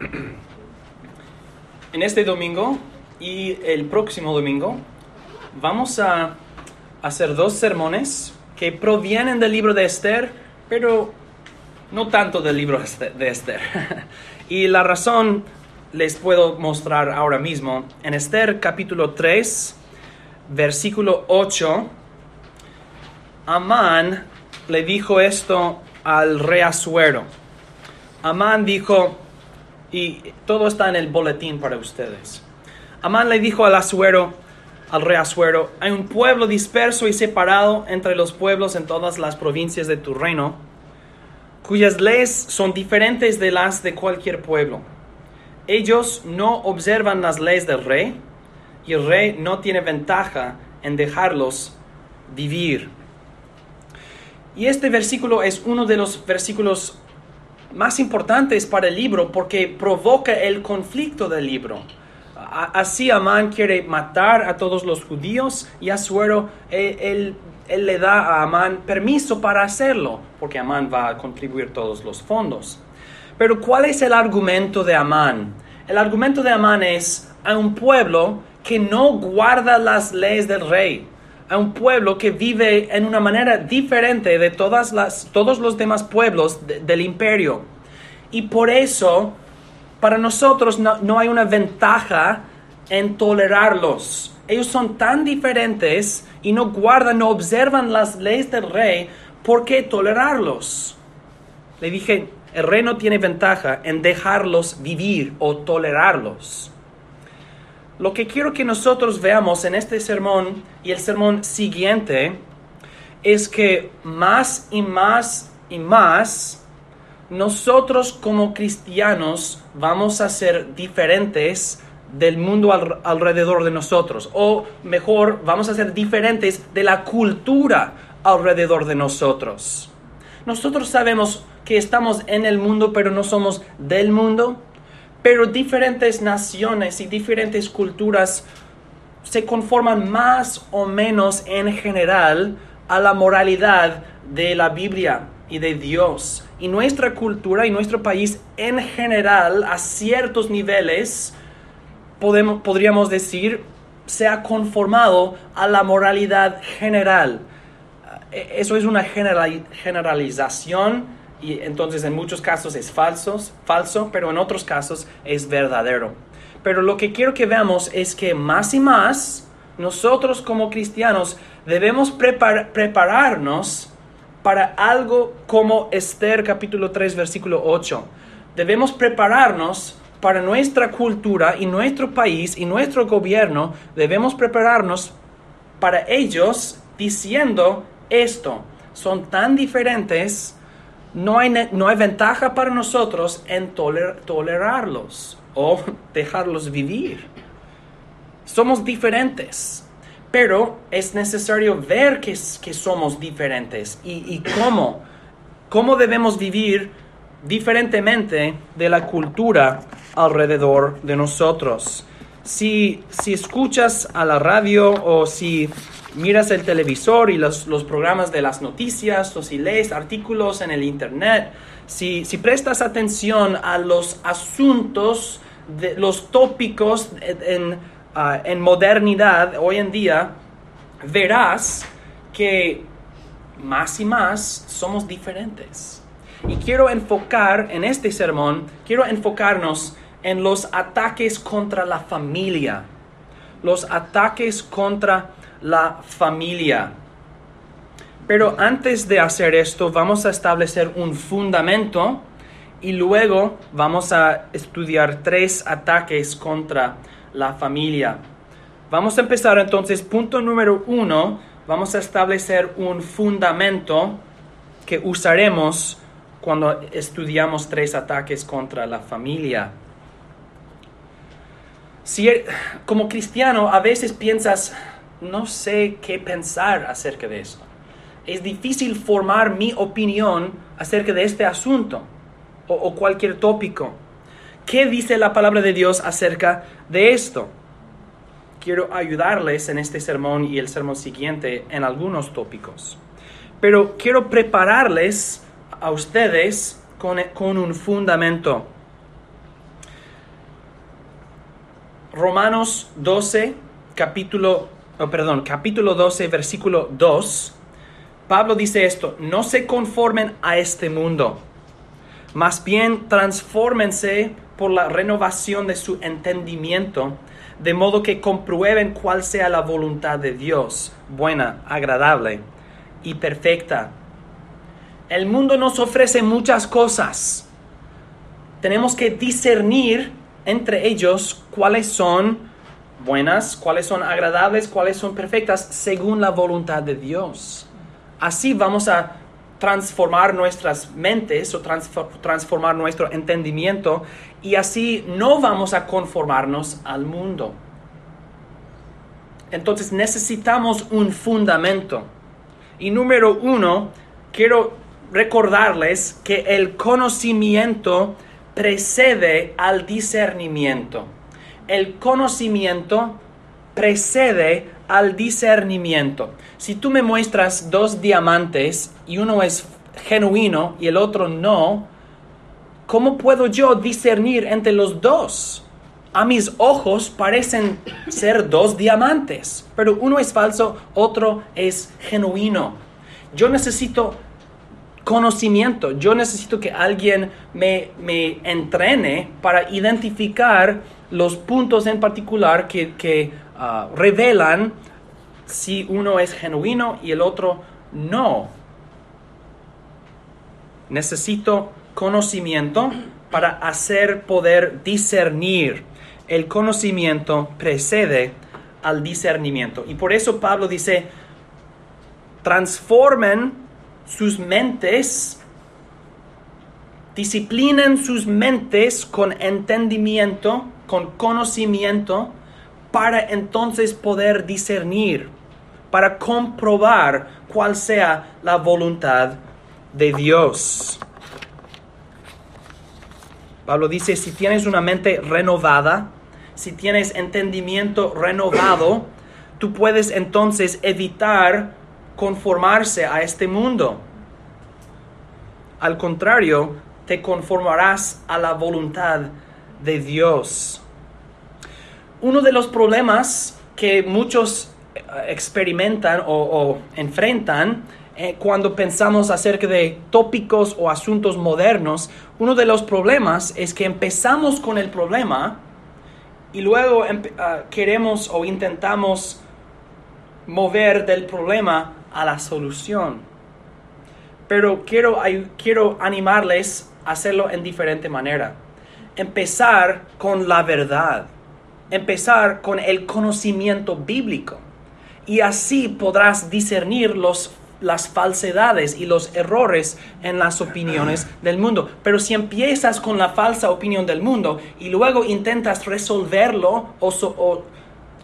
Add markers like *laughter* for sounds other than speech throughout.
*clears throat* En este domingo y el próximo domingo vamos a hacer dos sermones que provienen del libro de Esther, pero no tanto del libro de Esther. *laughs* y la razón les puedo mostrar ahora mismo. En Esther capítulo 3, versículo 8, Amán le dijo esto al rey Asuero. Amán dijo, y todo está en el boletín para ustedes. Amán le dijo al Asuero, al rey Asuero, hay un pueblo disperso y separado entre los pueblos en todas las provincias de tu reino, cuyas leyes son diferentes de las de cualquier pueblo. Ellos no observan las leyes del rey y el rey no tiene ventaja en dejarlos vivir. Y este versículo es uno de los versículos más importantes para el libro porque provoca el conflicto del libro. Así Amán quiere matar a todos los judíos y a Suero él, él, le da a Amán permiso para hacerlo porque Amán va a contribuir todos los fondos. Pero ¿cuál es el argumento de Amán? El argumento de Amán es a un pueblo que no guarda las leyes del rey, a un pueblo que vive en una manera diferente de todas las, todos los demás pueblos del imperio. Y por eso, para nosotros no, no hay una ventaja en tolerarlos. Ellos son tan diferentes y no guardan, no observan las leyes del rey, ¿por qué tolerarlos? Le dije, el rey no tiene ventaja en dejarlos vivir o tolerarlos. Lo que quiero que nosotros veamos en este sermón y el sermón siguiente es que más y más y más nosotros como cristianos vamos a ser diferentes del mundo alrededor de nosotros, o mejor, vamos a ser diferentes de la cultura alrededor de nosotros. Nosotros sabemos que estamos en el mundo, pero no somos del mundo pero diferentes naciones y diferentes culturas se conforman más o menos en general a la moralidad de la Biblia y de Dios. Y nuestra cultura y nuestro país en general, a ciertos niveles, podemos, podríamos decir, se ha conformado a la moralidad general. E, eso es una generalización y entonces en muchos casos es falso, falso, pero en otros casos es verdadero. Pero lo que quiero que veamos es que más y más nosotros como cristianos debemos prepararnos para algo como Esther capítulo 3 versículo 8. Debemos prepararnos para nuestra cultura y nuestro país y nuestro gobierno. Debemos prepararnos para ellos diciendo esto. Son tan diferentes no hay, no hay ventaja para nosotros en tolerarlos o *laughs* dejarlos vivir. Somos diferentes, pero es necesario ver que, que somos diferentes y, y cómo, cómo debemos vivir diferentemente de la cultura alrededor de nosotros. Si, si escuchas a la radio o si miras el televisor y los, programas de las noticias o si lees artículos en el internet, si, prestas atención a los asuntos, los tópicos en, ah, en modernidad hoy en día, verás que más y más somos diferentes. Y quiero enfocar en este sermón, quiero enfocarnos en los ataques contra la familia, los ataques contra la familia. Pero antes de hacer esto, vamos a establecer un fundamento y luego vamos a estudiar tres ataques contra la familia. Vamos a empezar entonces, punto número uno, vamos a establecer un fundamento que usaremos cuando estudiamos tres ataques contra la familia. Si, er, como cristiano a veces piensas, no sé qué pensar acerca de esto. Es difícil formar mi opinión acerca de este asunto o, cualquier tópico. ¿Qué dice la palabra de Dios acerca de esto? Quiero ayudarles en este sermón y el sermón siguiente en algunos tópicos. Pero quiero prepararles a ustedes con, con un fundamento. Romanos 12, capítulo, oh, perdón, capítulo 12, versículo 2, Pablo dice esto, no se conformen a este mundo, más bien transfórmense por la renovación de su entendimiento, de modo que comprueben cuál sea la voluntad de Dios, buena, agradable y perfecta. El mundo nos ofrece muchas cosas. Tenemos que discernir entre ellos cuáles son buenas, cuáles son agradables, cuáles son perfectas, según la voluntad de Dios. Así vamos a transformar nuestras mentes o transformar nuestro entendimiento y así no vamos a conformarnos al mundo. Entonces necesitamos un fundamento. Y número uno, quiero recordarles que el conocimiento precede al discernimiento. El conocimiento precede al discernimiento. Si tú me muestras dos diamantes y uno es genuino y el otro no, ¿cómo puedo yo discernir entre los dos? A mis ojos parecen ser dos diamantes, pero uno es falso, otro es genuino. Yo necesito conocimiento, yo necesito que alguien me, me entrene para identificar los puntos en particular que, que Ah, revelan si uno es genuino y el otro no. Necesito conocimiento para hacer poder discernir. El conocimiento precede al discernimiento. Y por eso Pablo dice, transformen sus mentes, disciplinen sus mentes con entendimiento, con conocimiento, para entonces poder discernir, para comprobar cuál sea la voluntad de Dios. Pablo dice, si tienes una mente renovada, si tienes entendimiento renovado, tú puedes entonces evitar conformarse a este mundo. Al contrario, te conformarás a la voluntad de Dios. Uno de los problemas que muchos eh, experimentan o, enfrentan eh, cuando pensamos acerca de tópicos o asuntos modernos, uno de los problemas es que empezamos con el problema y luego ah, queremos o intentamos mover del problema a la solución. Pero quiero, quiero animarles a hacerlo en diferente manera. Empezar con la verdad empezar con el conocimiento bíblico y así podrás discernir los, las falsedades y los errores en las opiniones del mundo. Pero si empiezas con la falsa opinión del mundo y luego intentas resolverlo o,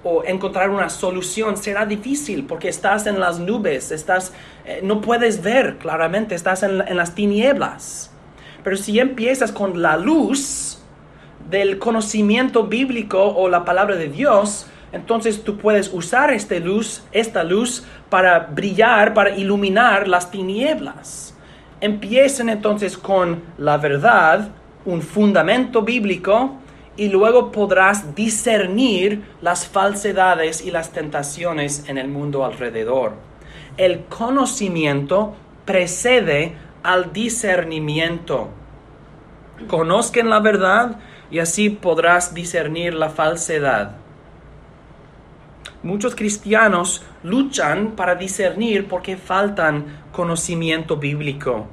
o, encontrar una solución, será difícil porque estás en las nubes, estás, eh, no puedes ver claramente, estás en, en las tinieblas. Pero si empiezas con la luz, del conocimiento bíblico o la palabra de Dios, entonces tú puedes usar esta luz, esta luz para brillar, para iluminar las tinieblas. Empiecen entonces con la verdad, un fundamento bíblico, y luego podrás discernir las falsedades y las tentaciones en el mundo alrededor. El conocimiento precede al discernimiento. Conozcan la verdad y así podrás discernir la falsedad. Muchos cristianos luchan para discernir porque faltan conocimiento bíblico.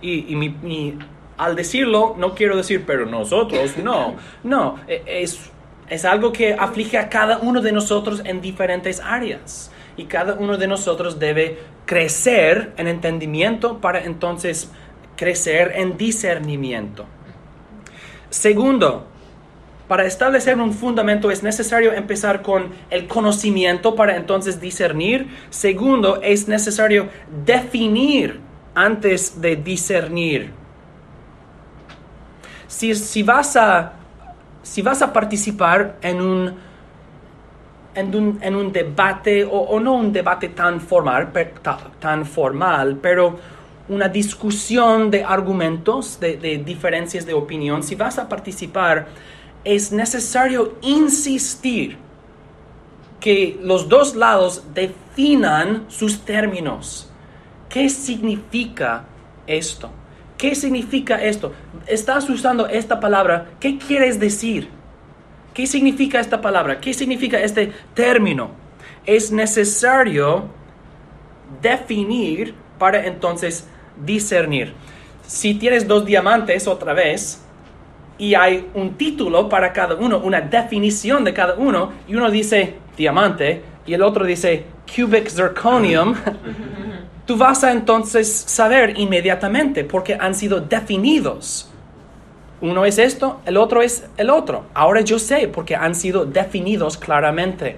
Y, al decirlo, no quiero decir, pero nosotros, no, *laughs* no, e, es, es algo que aflige a cada uno de nosotros en diferentes áreas. Y cada uno de nosotros debe crecer en entendimiento para entonces crecer en discernimiento. Segundo, para establecer un fundamento es necesario empezar con el conocimiento para entonces discernir. Segundo, es necesario definir antes de discernir. Si, vas, a, si vas a participar en un, en un, debate, o, no un debate tan formal, tan formal, pero una discusión de argumentos, de, diferencias de opinión, si vas a participar es necesario insistir que los dos lados definan sus términos. ¿Qué significa esto? ¿Qué significa esto? Estás usando esta palabra. ¿Qué quieres decir? ¿Qué significa esta palabra? ¿Qué significa este término? Es necesario definir para entonces discernir. Si tienes dos diamantes otra vez y hay un título para cada uno, una definición de cada uno, y uno dice diamante y el otro dice cubic zirconium, *laughs* tú vas a entonces saber inmediatamente porque han sido definidos. Uno es esto, el otro es el otro. Ahora yo sé porque han sido definidos claramente.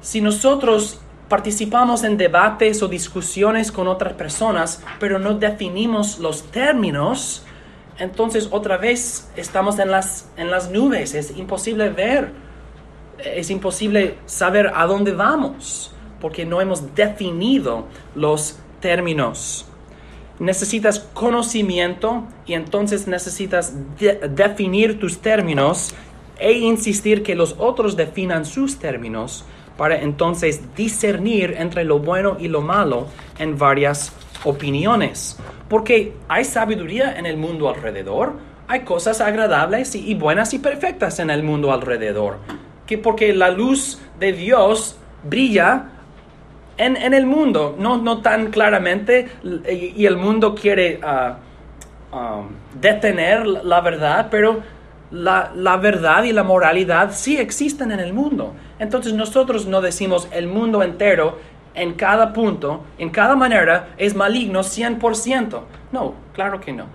Si nosotros participamos en debates o discusiones con otras personas, pero no definimos los términos, entonces otra vez estamos en las, en las nubes, es imposible ver, es imposible saber a dónde vamos, porque no hemos definido los términos. Necesitas conocimiento y entonces necesitas definir tus términos e insistir que los otros definan sus términos para entonces discernir entre lo bueno y lo malo en varias opiniones. Porque hay sabiduría en el mundo alrededor, hay cosas agradables y, buenas y perfectas en el mundo alrededor. Que porque la luz de Dios brilla en, el mundo, no, no tan claramente, y, el mundo quiere ah, ah, detener la verdad, pero la, la, verdad y la moralidad sí existen en el mundo. Entonces nosotros no decimos el mundo entero en cada punto, en cada manera, es maligno 100%. No, claro que no.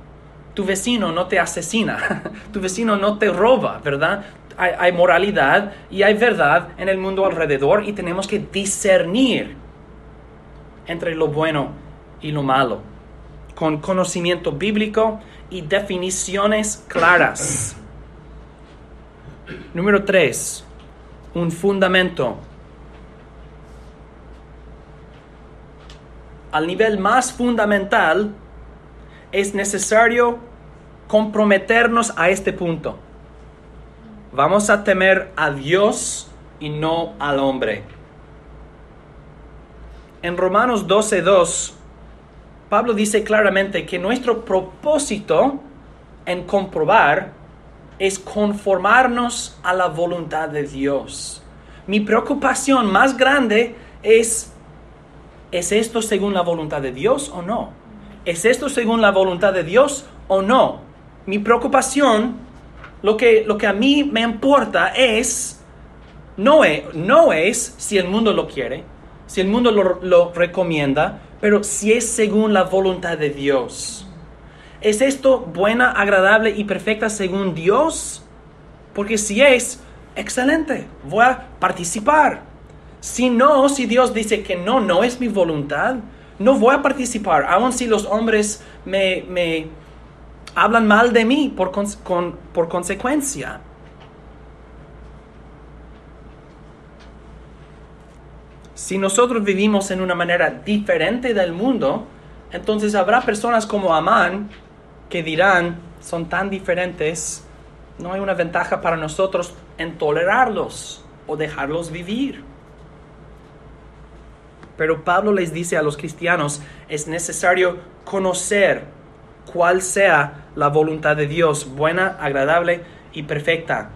Tu vecino no te asesina, *laughs* tu vecino no te roba, ¿verdad? Hay, moralidad y hay verdad en el mundo alrededor y tenemos que discernir entre lo bueno y lo malo, con conocimiento bíblico y definiciones claras. Número 3. Un fundamento. Al nivel más fundamental es necesario comprometernos a este punto. Vamos a temer a Dios y no al hombre. En Romanos 12:2, Pablo dice claramente que nuestro propósito en comprobar es conformarnos a la voluntad de Dios. Mi preocupación más grande es, ¿es esto según la voluntad de Dios o no? ¿Es esto según la voluntad de Dios o no? Mi preocupación, lo que, lo que a mí me importa es, no es, no es si el mundo lo quiere, si el mundo lo, lo recomienda, pero si es según la voluntad de Dios. ¿Es esto buena, agradable y perfecta según Dios? Porque si es, excelente, voy a participar. Si no, si Dios dice que no, no es mi voluntad, no voy a participar, aun si los hombres me, hablan mal de mí por, por consecuencia. Si nosotros vivimos en una manera diferente del mundo, entonces habrá personas como Amán que dirán son tan diferentes, no hay una ventaja para nosotros en tolerarlos o dejarlos vivir. Pero Pablo les dice a los cristianos, es necesario conocer cuál sea la voluntad de Dios, buena, agradable y perfecta.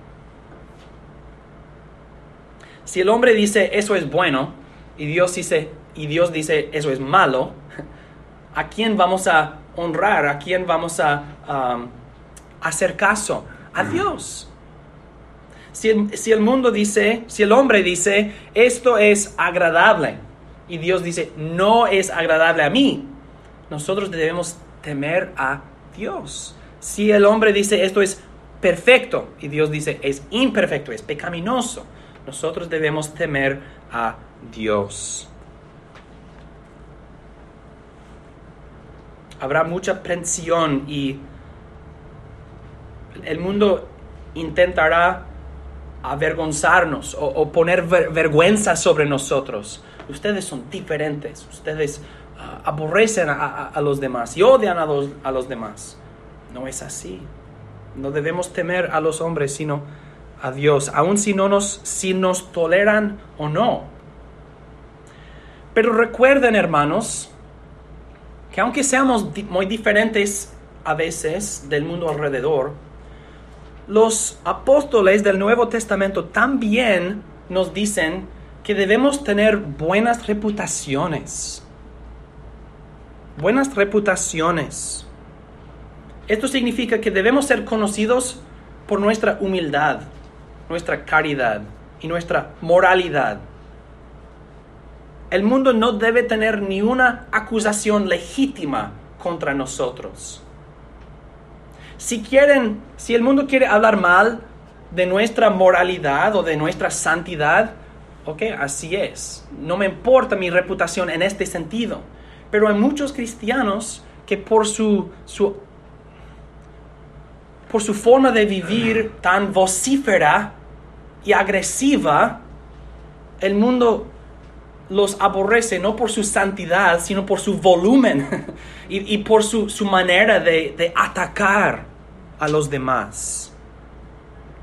Si el hombre dice eso es bueno y Dios dice y Dios dice eso es malo, *laughs* ¿a quién vamos a honrar, a quién vamos a hacer caso, a Dios. Si el, si el mundo dice, si el hombre dice, esto es agradable, y Dios dice, no es agradable a mí, nosotros debemos temer a Dios. Si el hombre dice, esto es perfecto, y Dios dice, es imperfecto, es pecaminoso, nosotros debemos temer a Dios. Habrá mucha presión y el mundo intentará avergonzarnos o, poner vergüenza sobre nosotros. Ustedes son diferentes, ustedes ah, aborrecen a, los demás y odian a los, a los demás. No es así. No debemos temer a los hombres, sino a Dios, aun si, no nos, si nos toleran o no. Pero recuerden, hermanos, que aunque seamos muy diferentes a veces del mundo alrededor, los apóstoles del Nuevo Testamento también nos dicen que debemos tener buenas reputaciones. Buenas reputaciones. Esto significa que debemos ser conocidos por nuestra humildad, nuestra caridad y nuestra moralidad. El mundo no debe tener ni una acusación legítima contra nosotros. Si quieren, si el mundo quiere hablar mal de nuestra moralidad o de nuestra santidad, ok, así es. No me importa mi reputación en este sentido. Pero hay muchos cristianos que por su, su por su forma de vivir tan vocífera y agresiva, el mundo los aborrece no por su santidad, sino por su volumen *laughs* y, por su, manera de, de atacar a los demás.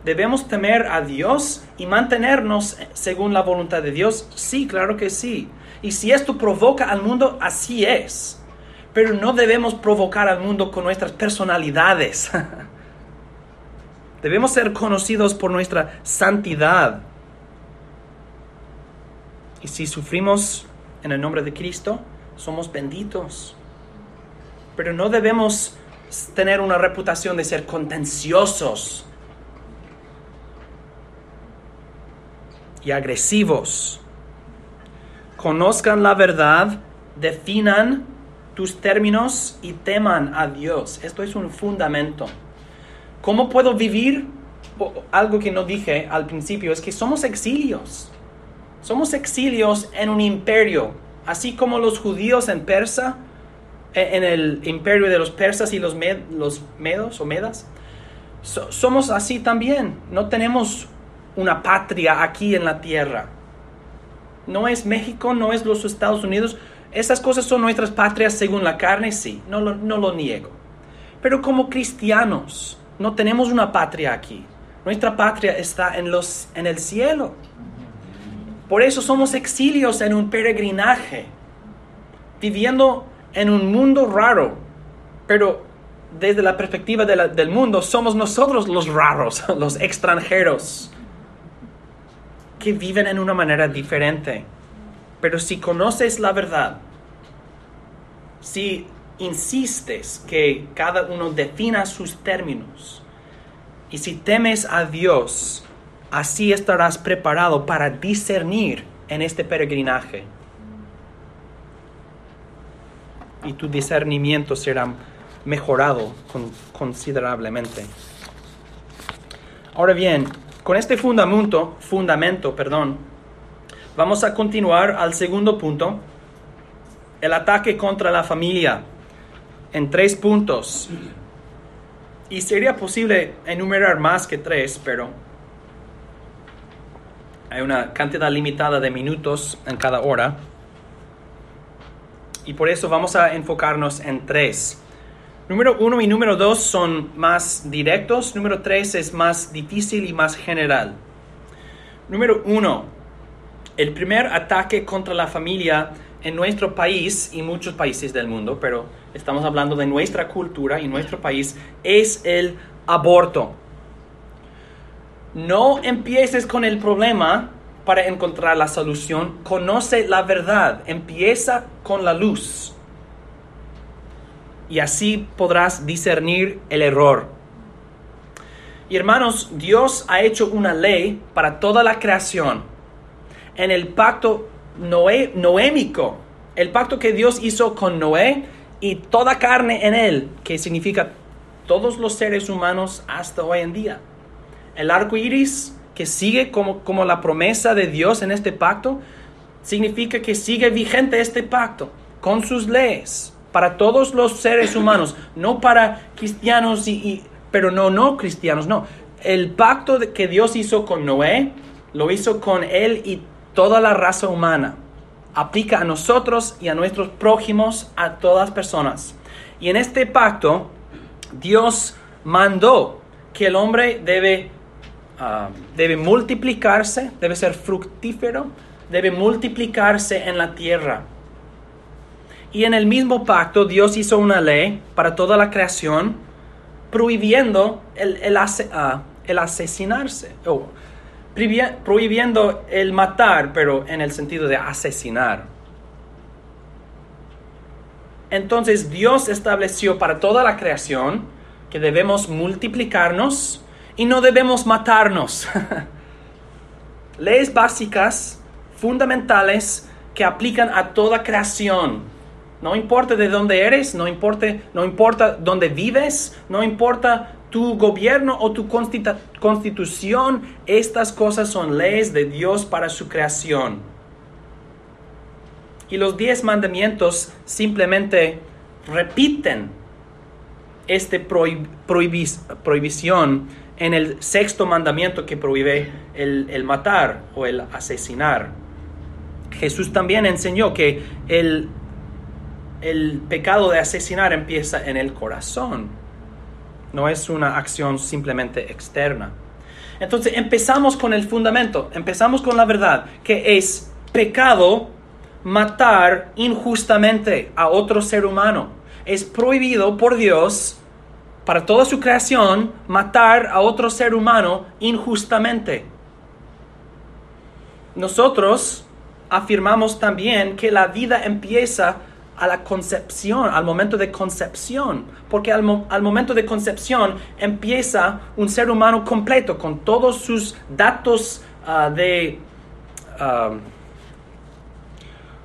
¿Debemos temer a Dios y mantenernos según la voluntad de Dios? Sí, claro que sí. Y si esto provoca al mundo, así es. Pero no debemos provocar al mundo con nuestras personalidades. *laughs* Debemos ser conocidos por nuestra santidad. Y si sufrimos en el nombre de Cristo, somos benditos. Pero no debemos tener una reputación de ser contenciosos y agresivos. Conozcan la verdad, definan tus términos y teman a Dios. Esto es un fundamento. ¿Cómo puedo vivir? Algo que no dije al principio es que somos exilios. Somos exilios en un imperio, así como los judíos en Persa, e, en el imperio de los persas y los, medos o medas. somos así también. No tenemos una patria aquí en la tierra. No es México, no es los Estados Unidos. Esas cosas son nuestras patrias según la carne, sí, no no lo niego. Pero como cristianos, no tenemos una patria aquí. Nuestra patria está en, los, en el cielo. Por eso somos exilios en un peregrinaje, viviendo en un mundo raro, pero desde la perspectiva del mundo somos nosotros los raros, *laughs* los extranjeros, que viven en una manera diferente. Pero si conoces la verdad, si insistes que cada uno defina sus términos. Y si temes a Dios, así estarás preparado para discernir en este peregrinaje. Y tu discernimiento será mejorado considerablemente. Ahora bien, con este fundamento, fundamento, perdón, vamos a continuar al segundo punto, el ataque contra la familia en tres puntos. Y sería posible enumerar más que tres, pero hay una cantidad limitada de minutos en cada hora. Y por eso vamos a enfocarnos en tres. Número uno y número dos son más directos. Número tres es más difícil y más general. Número uno, el primer ataque contra la familia en nuestro país y muchos países del mundo, pero estamos hablando de nuestra cultura y nuestro país, es el aborto. No empieces con el problema para encontrar la solución. Conoce la verdad. Empieza con la luz. Y así podrás discernir el error. Y hermanos, Dios ha hecho una ley para toda la creación. En el pacto Noé, noémico, el pacto que Dios hizo con Noé y toda carne en él, que significa todos los seres humanos hasta hoy en día. El arco iris, que sigue como, como la promesa de Dios en este pacto, significa que sigue vigente este pacto con sus leyes para todos los seres humanos, no para cristianos y, pero no no cristianos, no. El pacto que Dios hizo con Noé lo hizo con él y toda la raza humana. Aplica a nosotros y a nuestros prójimos, a todas personas. Y en este pacto, Dios mandó que el hombre debe ah, debe multiplicarse, debe ser fructífero, debe multiplicarse en la tierra. Y en el mismo pacto Dios hizo una ley para toda la creación prohibiendo el, el, ah, el asesinarse, o prohibiendo el matar, pero en el sentido de asesinar. Entonces Dios estableció para toda la creación que debemos multiplicarnos y no debemos matarnos. *laughs* Leyes básicas, fundamentales, que aplican a toda creación. No importa de dónde eres, no importa, no importa dónde vives, no importa tu gobierno o tu constitución, estas cosas son leyes de Dios para su creación. Y los diez mandamientos simplemente repiten esta prohibición en el sexto mandamiento que prohíbe el, matar o el asesinar. Jesús también enseñó que el, el pecado de asesinar empieza en el corazón. No es una acción simplemente externa. Entonces empezamos con el fundamento, empezamos con la verdad, que es pecado matar injustamente a otro ser humano. Es prohibido por Dios para toda su creación matar a otro ser humano injustamente. Nosotros afirmamos también que la vida empieza a la concepción, al momento de concepción, porque al, momento de concepción empieza un ser humano completo con todos sus datos ah, de... Ah,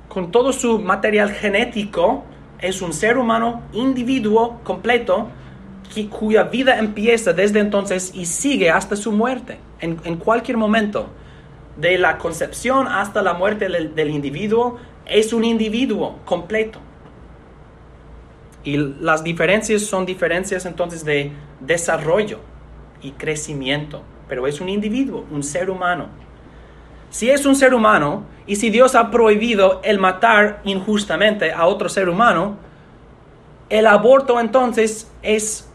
con todo su material genético, es un ser humano individuo completo cuya vida empieza desde entonces y sigue hasta su muerte, en, cualquier momento. De la concepción hasta la muerte del, individuo, es un individuo completo. Y las diferencias son diferencias entonces de desarrollo y crecimiento, pero es un individuo, un ser humano. Si es un ser humano y si Dios ha prohibido el matar injustamente a otro ser humano, el aborto entonces es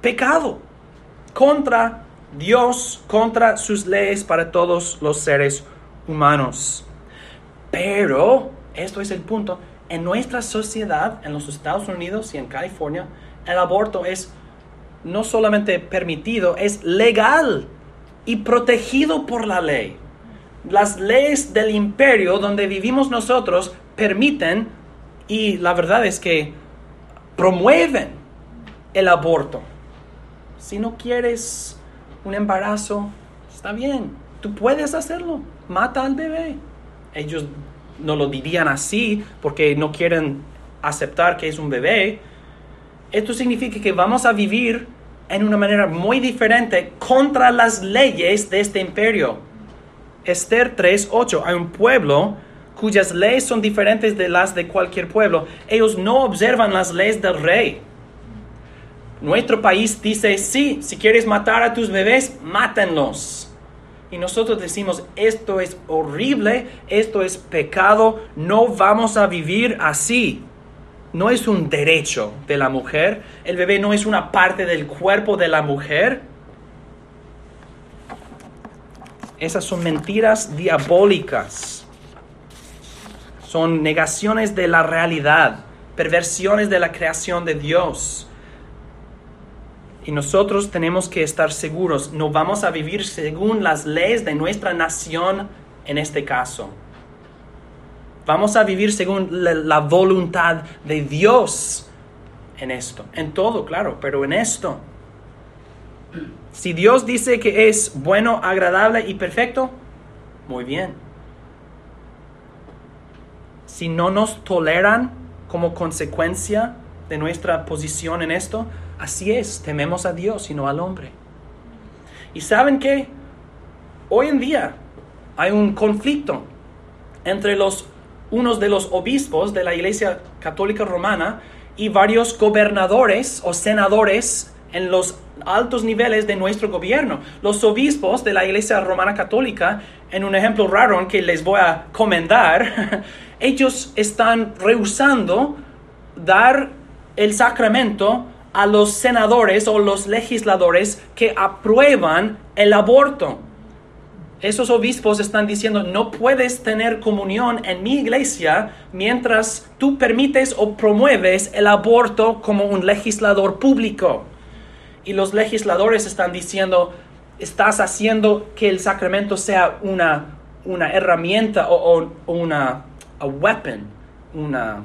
pecado contra Dios, contra sus leyes para todos los seres humanos. Pero, esto es el punto, en nuestra sociedad, en los Estados Unidos y en California, el aborto es no solamente permitido, es legal y protegido por la ley. Las leyes del imperio donde vivimos nosotros permiten y la verdad es que promueven el aborto. Si no quieres un embarazo, está bien, tú puedes hacerlo, mata al bebé. Ellos no lo dirían así porque no quieren aceptar que es un bebé. Esto significa que vamos a vivir en una manera muy diferente contra las leyes de este imperio. Esther 3:8, hay un pueblo cuyas leyes son diferentes de las de cualquier pueblo. Ellos no observan las leyes del rey. Nuestro país dice, sí, si quieres matar a tus bebés, mátenlos. Y nosotros decimos, esto es horrible, esto es pecado, no vamos a vivir así. No es un derecho de la mujer, el bebé no es una parte del cuerpo de la mujer. Esas son mentiras diabólicas. Son negaciones de la realidad, perversiones de la creación de Dios. Y nosotros tenemos que estar seguros, no vamos a vivir según las leyes de nuestra nación en este caso. Vamos a vivir según la, voluntad de Dios en esto, en todo, claro, pero en esto. Si Dios dice que es bueno, agradable y perfecto, muy bien. Si no nos toleran como consecuencia de nuestra posición en esto, Así es, tememos a Dios y no al hombre. ¿Y saben qué? Hoy en día hay un conflicto entre los, unos de los obispos de la Iglesia Católica Romana y varios gobernadores o senadores en los altos niveles de nuestro gobierno. Los obispos de la Iglesia Romana Católica, en un ejemplo raro que les voy a comentar, *laughs* ellos están rehusando dar el sacramento a los senadores o los legisladores que aprueban el aborto. Esos obispos están diciendo, no puedes tener comunión en mi iglesia mientras tú permites o promueves el aborto como un legislador público. Y los legisladores están diciendo, estás haciendo que el sacramento sea una, una herramienta o, una weapon, una,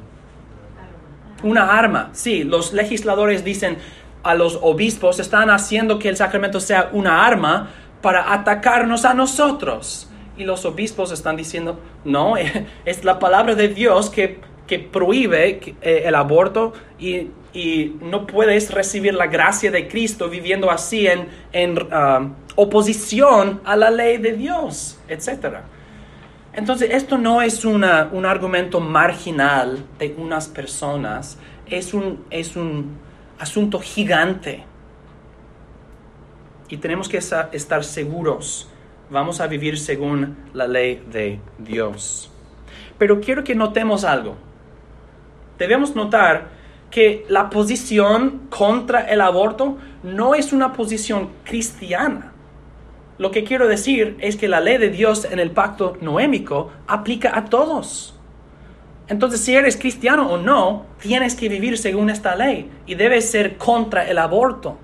una arma. Sí, los legisladores dicen a los obispos, están haciendo que el sacramento sea una arma para atacarnos a nosotros. Y los obispos están diciendo, no, *laughs* es la palabra de Dios que, que prohíbe eh, el aborto y, y, no puedes recibir la gracia de Cristo viviendo así en, en ah, oposición a la ley de Dios, etc. Entonces, esto no es un argumento marginal de unas personas, es un, es un asunto gigante y tenemos que estar seguros. Vamos a vivir según la ley de Dios. Pero quiero que notemos algo. Debemos notar que la posición contra el aborto no es una posición cristiana. Lo que quiero decir es que la ley de Dios en el pacto noémico aplica a todos. Entonces, si eres cristiano o no, tienes que vivir según esta ley y debes ser contra el aborto.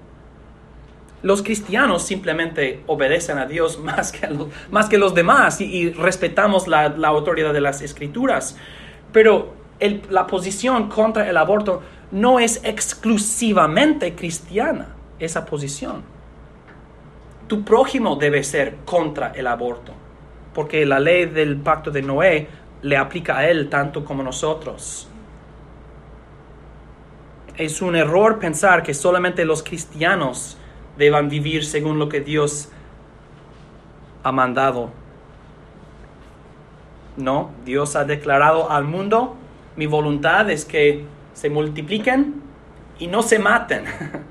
Los cristianos simplemente obedecen a Dios *laughs* más que, los, más que los demás y, respetamos la, autoridad de las escrituras. Pero la posición contra el aborto no es exclusivamente cristiana, esa posición. Tu prójimo debe ser contra el aborto, porque la ley del pacto de Noé le aplica a él tanto como nosotros. Es un error pensar que solamente los cristianos deban vivir según lo que Dios ha mandado. No, Dios ha declarado al mundo, mi voluntad es que se multipliquen y no se maten.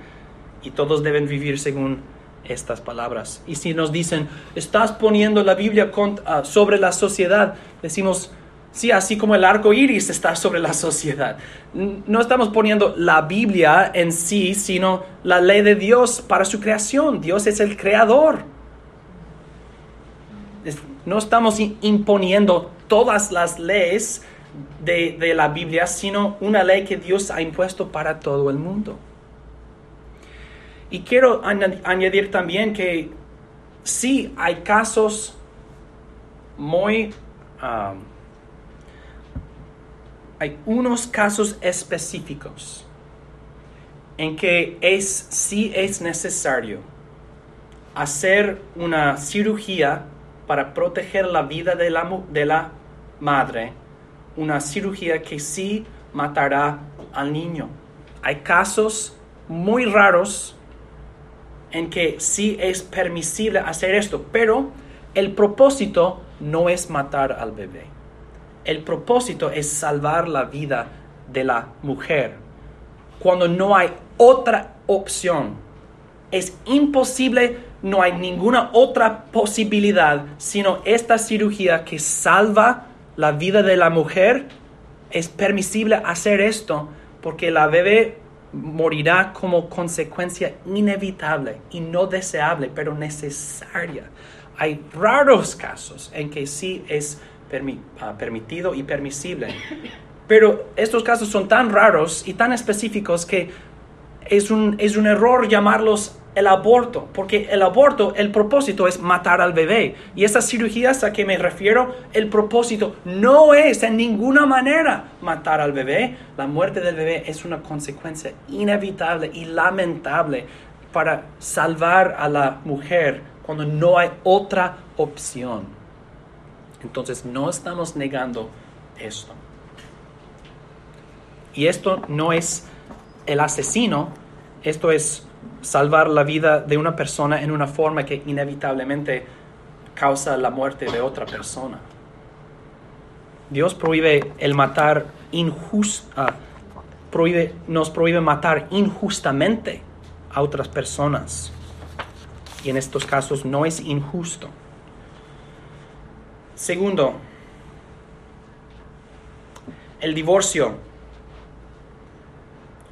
*laughs* y todos deben vivir según estas palabras. Y si nos dicen, estás poniendo la Biblia ah, sobre la sociedad, decimos, Sí, así como el arco iris está sobre la sociedad. No estamos poniendo la Biblia en sí, sino la ley de Dios para su creación. Dios es el creador. No estamos imponiendo todas las leyes de, de la Biblia, sino una ley que Dios ha impuesto para todo el mundo. Y quiero añadir también que sí hay casos muy... Hay unos casos específicos en que es, sí es necesario hacer una cirugía para proteger la vida de la, de la madre, una cirugía que sí matará al niño. Hay casos muy raros en que sí es permisible hacer esto, pero el propósito no es matar al bebé. El propósito es salvar la vida de la mujer. Cuando no hay otra opción, es imposible, no hay ninguna otra posibilidad, sino esta cirugía que salva la vida de la mujer. Es permisible hacer esto porque la bebé morirá como consecuencia inevitable y no deseable, pero necesaria. Hay raros casos en que sí es Ah, permitido y permisible. Pero estos casos son tan raros y tan específicos que es un, es un error llamarlos el aborto, porque el aborto, el propósito es matar al bebé. Y esas cirugías a que me refiero, el propósito no es en ninguna manera matar al bebé. La muerte del bebé es una consecuencia inevitable y lamentable para salvar a la mujer cuando no hay otra opción. Entonces no estamos negando esto. Y esto no es el asesino, esto es salvar la vida de una persona en una forma que inevitablemente causa la muerte de otra persona. Dios prohíbe el matar injusta, prohíbe, nos prohíbe matar injustamente a otras personas. Y en estos casos no es injusto. Segundo, el divorcio.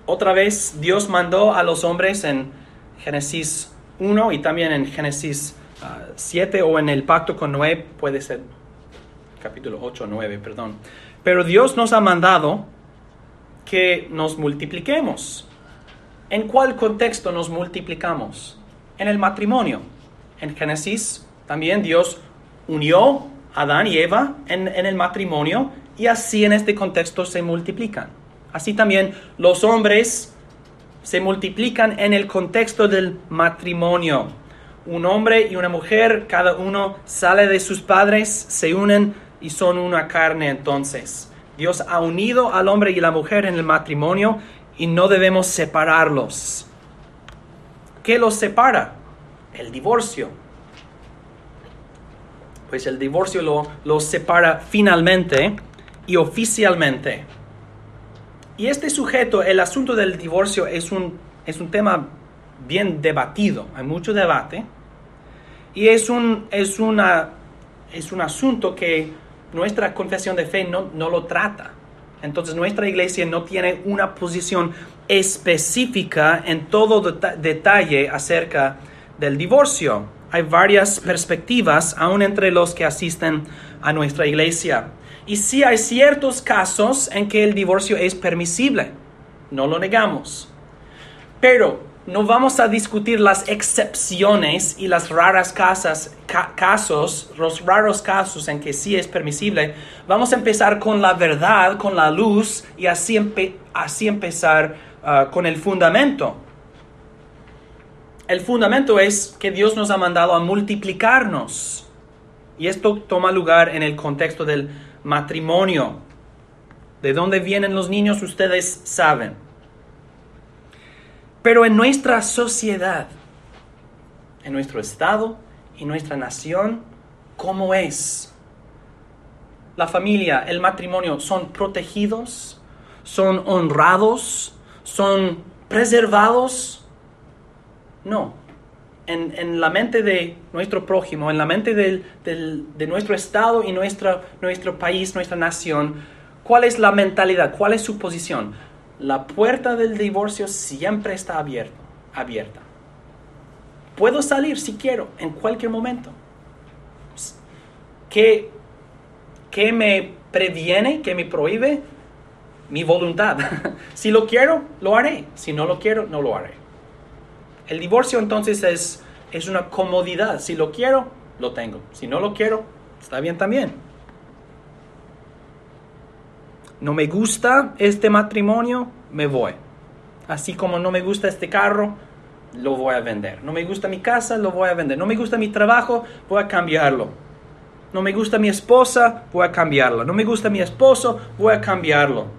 otra vez Dios mandó a los hombres en Génesis 1 y también en Génesis 7 ah, o en el pacto con Noé, puede ser capítulo 8 o 9, perdón. Pero Dios nos ha mandado que nos multipliquemos. ¿En cuál contexto nos multiplicamos? En el matrimonio. En Génesis también Dios unió a Adán y Eva en, en el matrimonio y así en este contexto se multiplican. Así también los hombres se multiplican en el contexto del matrimonio. Un hombre y una mujer, cada uno sale de sus padres, se unen y son una carne entonces. Dios ha unido al hombre y la mujer en el matrimonio y no debemos separarlos. ¿Qué los separa? El divorcio. Pues el divorcio lo, los separa finalmente y oficialmente. Y este sujeto, el asunto del divorcio es un, es un tema bien debatido, hay mucho debate. Y es un, es una, es un asunto que nuestra confesión de fe no, no lo trata. Entonces nuestra iglesia no tiene una posición específica en todo detalle acerca del divorcio. Hay varias perspectivas, aún entre los que asisten a nuestra iglesia. Y sí hay ciertos casos en que el divorcio es permisible, no lo negamos. Pero no vamos a discutir las excepciones y las raras casas, casos, los raros casos en que sí es permisible. Vamos a empezar con la verdad, con la luz y así, así empezar ah, con el fundamento. El fundamento es que Dios nos ha mandado a multiplicarnos. Y esto toma lugar en el contexto del matrimonio. ¿De dónde vienen los niños? Ustedes saben. Pero en nuestra sociedad, en nuestro estado y nuestra nación, ¿cómo es? La familia, el matrimonio, ¿son protegidos? ¿Son honrados? ¿Son preservados? No en, la mente de nuestro prójimo, en la mente de nuestro Estado y nuestro, nuestro país, nuestra nación, ¿cuál es la mentalidad? ¿Cuál es su posición? La puerta del divorcio siempre está abierta. abierta. Puedo salir si quiero, en cualquier momento. ¿Qué, qué me previene, qué me prohíbe? Mi voluntad. *laughs* si lo quiero, lo haré. Si no lo quiero, no lo haré. El divorcio entonces es, es una comodidad. Si lo quiero, lo tengo. Si no lo quiero, está bien también. No me gusta este matrimonio, me voy. Así como no me gusta este carro, lo voy a vender. No me gusta mi casa, lo voy a vender. No me gusta mi trabajo, voy a cambiarlo. No me gusta mi esposa, voy a cambiarla. No me gusta mi esposo, voy a cambiarlo.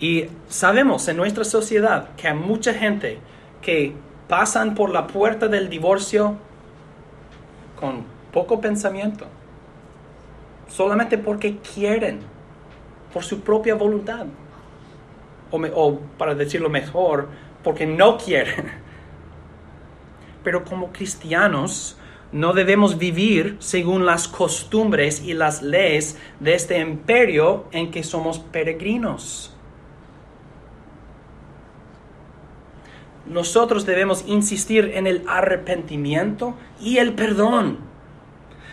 Y sabemos en nuestra sociedad que hay mucha gente que pasan por la puerta del divorcio con poco pensamiento, solamente porque quieren, por su propia voluntad, o, o para decirlo mejor, porque no quieren. *laughs* Pero como cristianos, no debemos vivir según las costumbres y las leyes de este imperio en que somos peregrinos. Nosotros debemos insistir en el arrepentimiento y el perdón.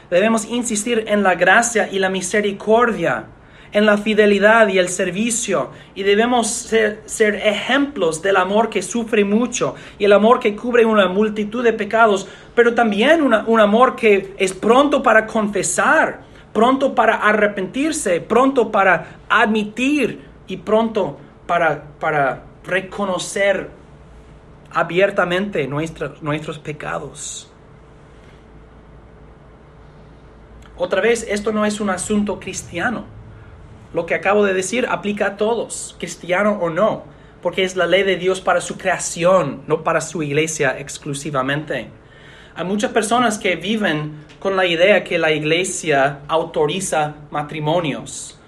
Debemos insistir en la gracia y la misericordia, en la fidelidad y el servicio. Y debemos ser, ejemplos del amor que sufre mucho y el amor que cubre una multitud de pecados, pero también un amor que es pronto para confesar, pronto para arrepentirse, pronto para admitir y pronto para, para reconocer abiertamente nuestros pecados. Otra vez, esto no es un asunto cristiano. Lo que acabo de decir aplica a todos, cristiano o no, porque es la ley de Dios para su creación, no para su iglesia exclusivamente. Hay muchas personas que viven con la idea que la iglesia autoriza matrimonios,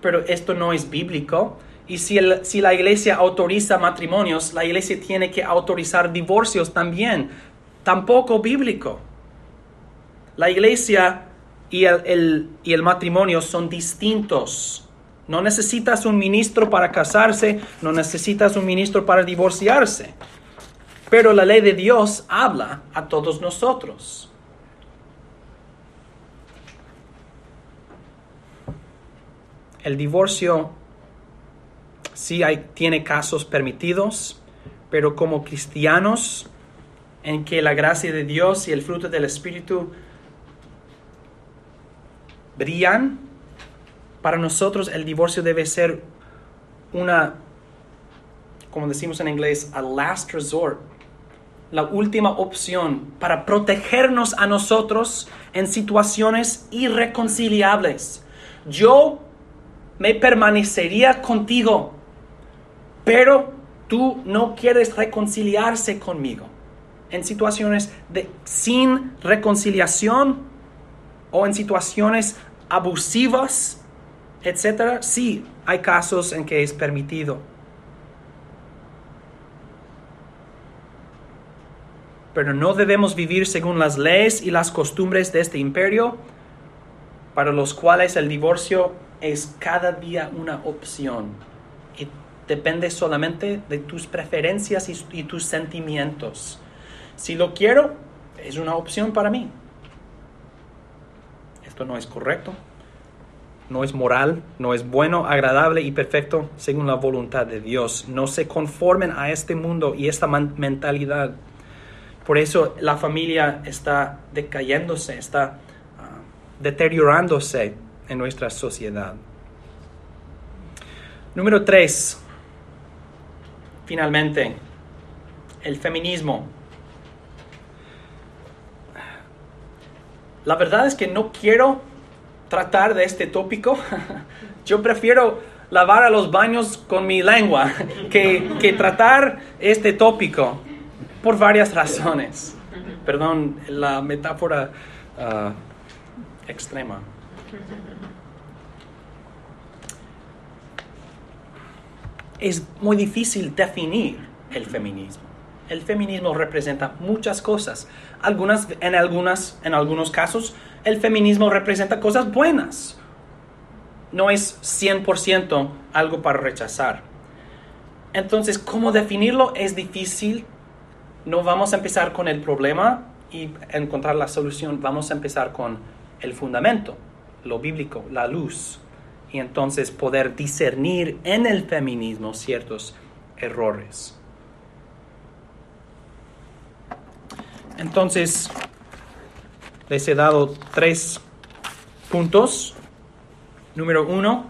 pero esto no es bíblico y si, si la iglesia autoriza matrimonios, la iglesia tiene que autorizar divorcios también. Tampoco bíblico. La iglesia y el, y el matrimonio son distintos. No necesitas un ministro para casarse, no necesitas un ministro para divorciarse. Pero la ley de Dios habla a todos nosotros. El divorcio sí hay, tiene casos permitidos, pero como cristianos en que la gracia de Dios y el fruto del Espíritu brillan, para nosotros el divorcio debe ser una, como decimos en inglés, a last resort, la última opción para protegernos a nosotros en situaciones irreconciliables. Yo me permanecería contigo, pero tú no quieres reconciliarse conmigo. En situaciones de sin reconciliación o en situaciones abusivas, etcétera, sí hay casos en que es permitido. Pero no debemos vivir según las leyes y las costumbres de este imperio, para los cuales el divorcio es cada día una opción depende solamente de tus preferencias y, tus sentimientos. Si lo quiero, es una opción para mí. Esto no es correcto, no es moral, no es bueno, agradable y perfecto según la voluntad de Dios. No se conformen a este mundo y esta mentalidad. Por eso la familia está decayéndose, está ah, deteriorándose en nuestra sociedad. Número tres, finalmente, el feminismo. La verdad es que no quiero tratar de este tópico. *laughs* Yo prefiero lavar a los baños con mi lengua *laughs* que, tratar este tópico por varias razones. Perdón, la metáfora ah, extrema. Es muy difícil definir el feminismo. El feminismo representa muchas cosas. Algunas, en, en algunos casos el feminismo representa cosas buenas. No es 100% algo para rechazar. Entonces, ¿cómo definirlo? Es difícil. No vamos a empezar con el problema y encontrar la solución. Vamos a empezar con el fundamento, lo bíblico, la luz. Y entonces poder discernir en el feminismo ciertos errores. Entonces, les he dado tres puntos. Número uno,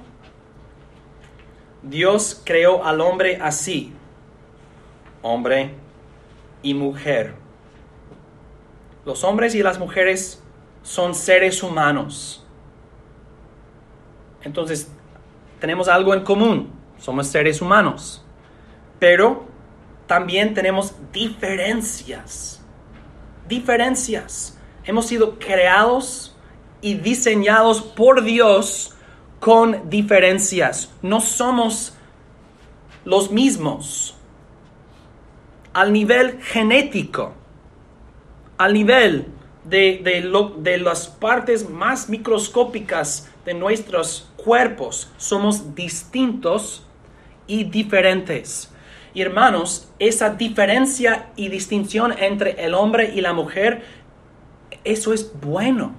Dios creó al hombre así, hombre y mujer. Los hombres y las mujeres son seres humanos. Entonces, tenemos algo en común, somos seres humanos, pero también tenemos diferencias, diferencias hemos sido creados y diseñados por Dios con diferencias. No somos los mismos. Al nivel genético, al nivel de, de las partes más microscópicas de nuestros cuerpos, somos distintos y diferentes. Y hermanos, esa diferencia y distinción entre el hombre y la mujer eso es bueno.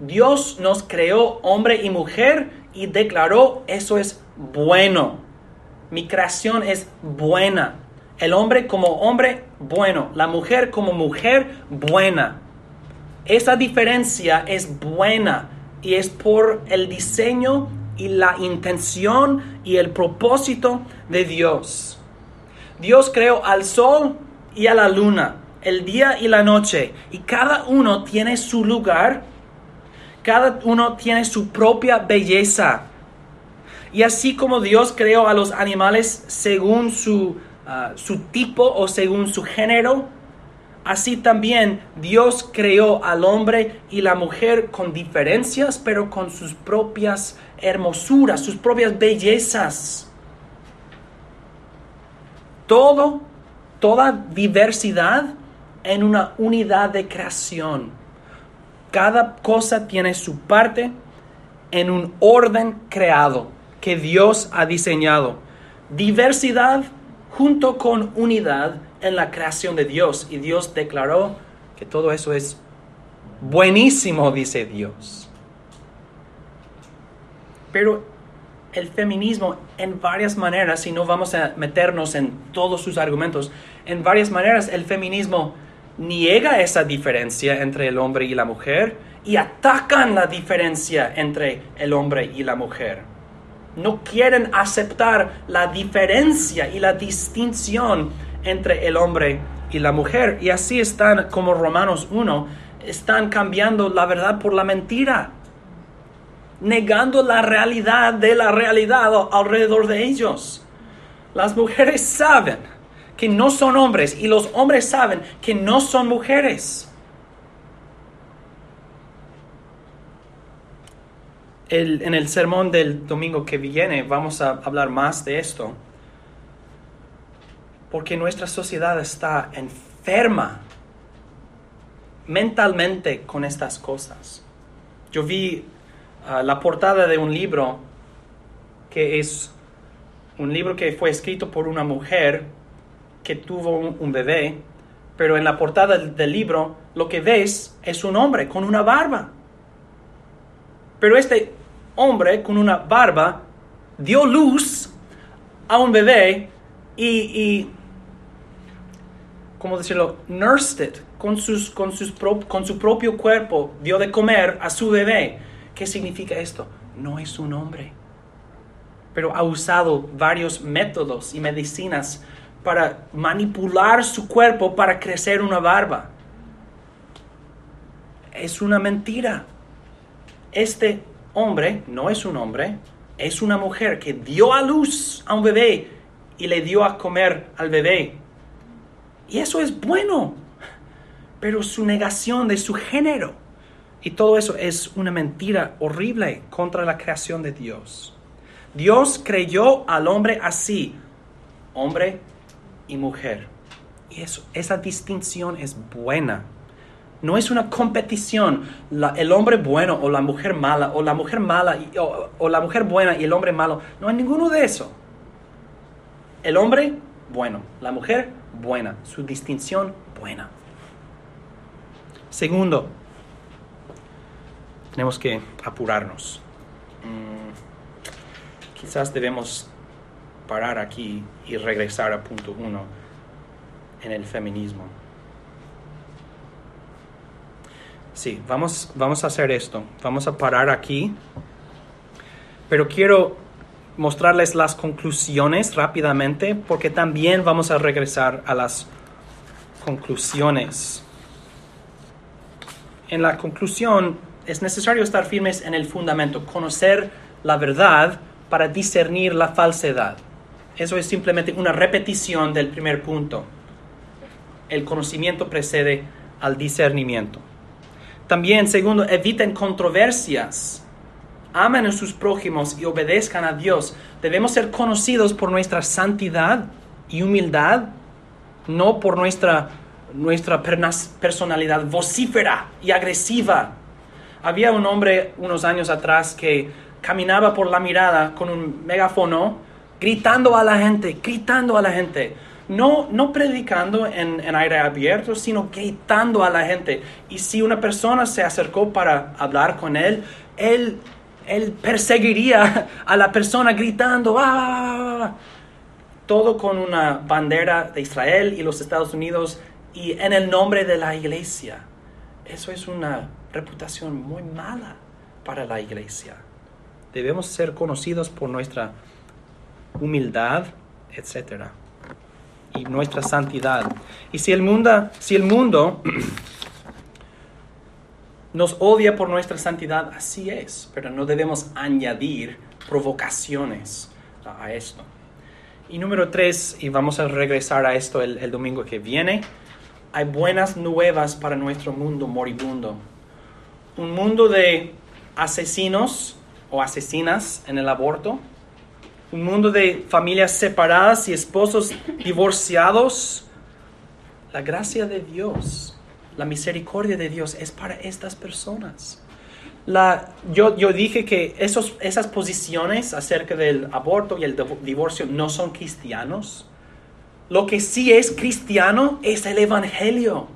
Dios nos creó hombre y mujer y declaró eso es bueno. Mi creación es buena. El hombre como hombre, bueno. La mujer como mujer, buena. Esa diferencia es buena y es por el diseño y la intención y el propósito de Dios. Dios creó al sol y a la luna el día y la noche, y cada uno tiene su lugar, cada uno tiene su propia belleza. Y así como Dios creó a los animales según su, ah, su tipo o según su género, así también Dios creó al hombre y la mujer con diferencias, pero con sus propias hermosuras, sus propias bellezas. Todo, toda diversidad en una unidad de creación. Cada cosa tiene su parte en un orden creado que Dios ha diseñado. Diversidad junto con unidad en la creación de Dios. Y Dios declaró que todo eso es buenísimo, dice Dios. Pero el feminismo en varias maneras, y no vamos a meternos en todos sus argumentos, en varias maneras el feminismo niega esa diferencia entre el hombre y la mujer y atacan la diferencia entre el hombre y la mujer. No quieren aceptar la diferencia y la distinción entre el hombre y la mujer. Y así están, como Romanos 1, están cambiando la verdad por la mentira, negando la realidad de la realidad alrededor de ellos. Las mujeres saben que no son hombres y los hombres saben que no son mujeres. en el sermón del domingo que viene vamos a hablar más de esto. Porque nuestra sociedad está enferma mentalmente con estas cosas. Yo vi ah, la portada de un libro que es un libro que fue escrito por una mujer que tuvo un, bebé, pero en la portada del, libro lo que ves es un hombre con una barba. Pero este hombre con una barba dio luz a un bebé y, y ¿cómo decirlo? Nursed it con, sus, con, sus con su propio cuerpo, dio de comer a su bebé. ¿Qué significa esto? No es un hombre, pero ha usado varios métodos y medicinas para manipular su cuerpo para crecer una barba. Es una mentira. Este hombre no es un hombre, es una mujer que dio a luz a un bebé y le dio a comer al bebé. Y eso es bueno, pero su negación de su género y todo eso es una mentira horrible contra la creación de Dios. Dios creyó al hombre así, hombre y mujer. Y eso, esa distinción es buena. No es una competición, el hombre bueno o la mujer mala, o la mujer mala y, o, la mujer buena y el hombre malo. No hay ninguno de eso. El hombre bueno, la mujer buena, su distinción buena. Segundo, tenemos que apurarnos. Mm, quizás debemos parar aquí y regresar a punto uno en el feminismo. Sí, vamos, vamos a hacer esto. Vamos a parar aquí. Pero quiero mostrarles las conclusiones rápidamente porque también vamos a regresar a las conclusiones. En la conclusión es necesario estar firmes en el fundamento, conocer la verdad para discernir la falsedad. Eso es simplemente una repetición del primer punto. El conocimiento precede al discernimiento. También, segundo, eviten controversias. Amen a sus prójimos y obedezcan a Dios. Debemos ser conocidos por nuestra santidad y humildad, no por nuestra, nuestra personalidad vocífera y agresiva. Había un hombre unos años atrás que caminaba por la mirada con un megáfono gritando a la gente, gritando a la gente. No, no predicando en, en, aire abierto, sino gritando a la gente. Y si una persona se acercó para hablar con él, él, él perseguiría a la persona gritando, ¡Ah! todo con una bandera de Israel y los Estados Unidos y en el nombre de la iglesia. Eso es una reputación muy mala para la iglesia. Debemos ser conocidos por nuestra humildad, etc. Y nuestra santidad. Y si el mundo, si el mundo *clears throat* nos odia por nuestra santidad, así es, pero no debemos añadir provocaciones a esto. Y número tres, y vamos a regresar a esto el, domingo que viene, hay buenas nuevas para nuestro mundo moribundo. Un mundo de asesinos o asesinas en el aborto, un mundo de familias separadas y esposos divorciados. La gracia de Dios, la misericordia de Dios es para estas personas. yo, yo dije que esos, esas posiciones acerca del aborto y el div- divorcio no son cristianos. Lo que sí es cristiano es el Evangelio.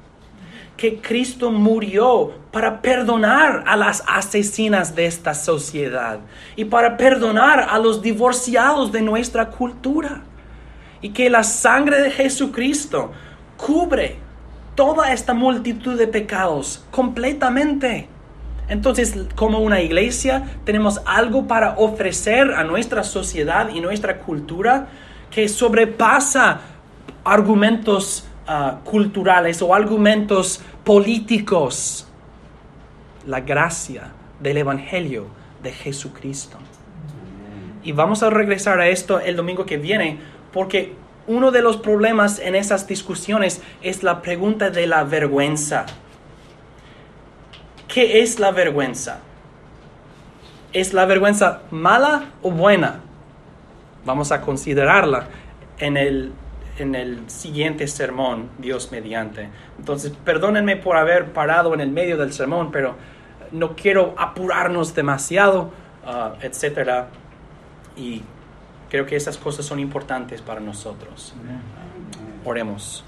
Que Cristo murió para perdonar a las asesinas de esta sociedad y para perdonar a los divorciados de nuestra cultura. Y que la sangre de Jesucristo cubre toda esta multitud de pecados completamente. Entonces, como una iglesia, tenemos algo para ofrecer a nuestra sociedad y nuestra cultura que sobrepasa argumentos ah, culturales o argumentos políticos. La gracia del Evangelio de Jesucristo. Y vamos a regresar a esto el domingo que viene, porque uno de los problemas en esas discusiones es la pregunta de la vergüenza. ¿Qué es la vergüenza? ¿Es la vergüenza mala o buena? Vamos a considerarla en el, en el siguiente sermón, Dios mediante. Entonces, perdónenme por haber parado en el medio del sermón, pero no quiero apurarnos demasiado, ah, etcétera. Y creo que esas cosas son importantes para nosotros. Oremos.